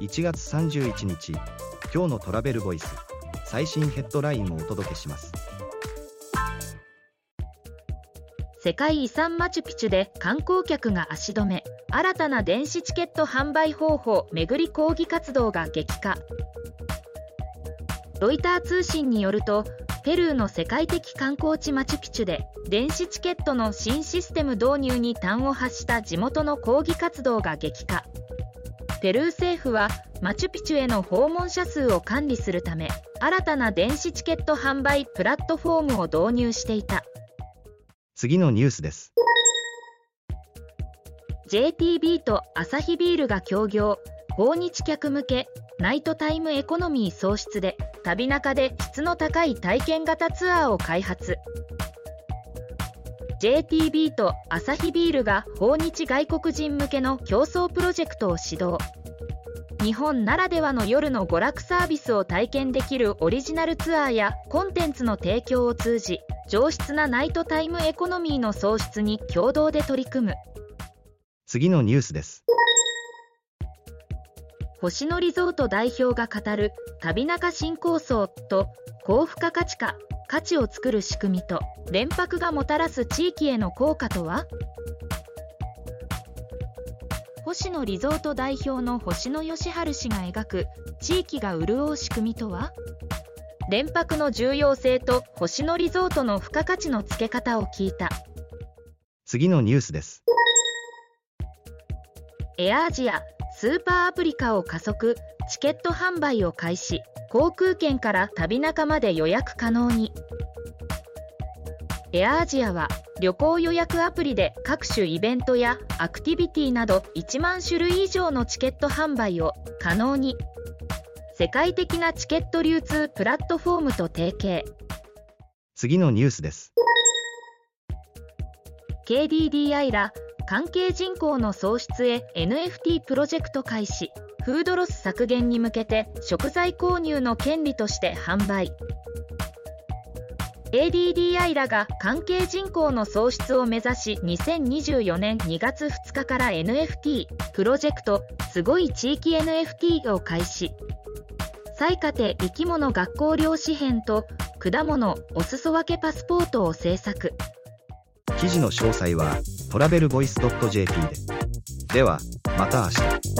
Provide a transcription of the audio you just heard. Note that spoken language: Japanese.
1月31日今日のトラベルボイス最新ヘッドラインをお届けします。世界遺産マチュピチュで観光客が足止め新たな電子チケット販売方法巡り抗議活動が激化。ロイター通信によるとペルーの世界的観光地マチュピチュで電子チケットの新システム導入に端を発した地元の抗議活動が激化。ペルー政府はマチュピチュへの訪問者数を管理するため新たな電子チケット販売プラットフォームを導入していた。次のニュースです。JTB とアサヒビールが協業。訪日客向けナイトタイムエコノミー創出で旅中で質の高い体験型ツアーを開発 JTB とアサヒビールが訪日外国人向けの競争プロジェクトを始動。日本ならではの夜の娯楽サービスを体験できるオリジナルツアーやコンテンツの提供を通じ上質なナイトタイムエコノミーの創出に共同で取り組む。次のニュースです。星野リゾート代表が語る旅中新構想と高付加価値化価値を作る仕組みと連泊がもたらす地域への効果とは？星野リゾート代表の星野義治氏が描く地域が潤う仕組みとは？連泊の重要性と星野リゾートの付加価値の付け方を聞いた。次のニュースです。エアアジアスーパーアプリ化を加速チケット販売を開始。航空券から旅中まで予約可能に。エアアジアは旅行予約アプリで各種イベントやアクティビティなど1万種類以上のチケット販売を可能に。世界的なチケット流通プラットフォームと提携。次のニュースです。KDDI ら関係人口の創出へ NFT プロジェクト開始。フードロス削減に向けて食材購入の権利として販売。ADDI らが関係人口の創出を目指し2024年2月2日から NFT プロジェクトすごい地域 NFT を開始。最家庭生き物学校漁師編と果物お裾分けパスポートを制作。記事の詳細はトラベルボイス .jp で。では、また明日。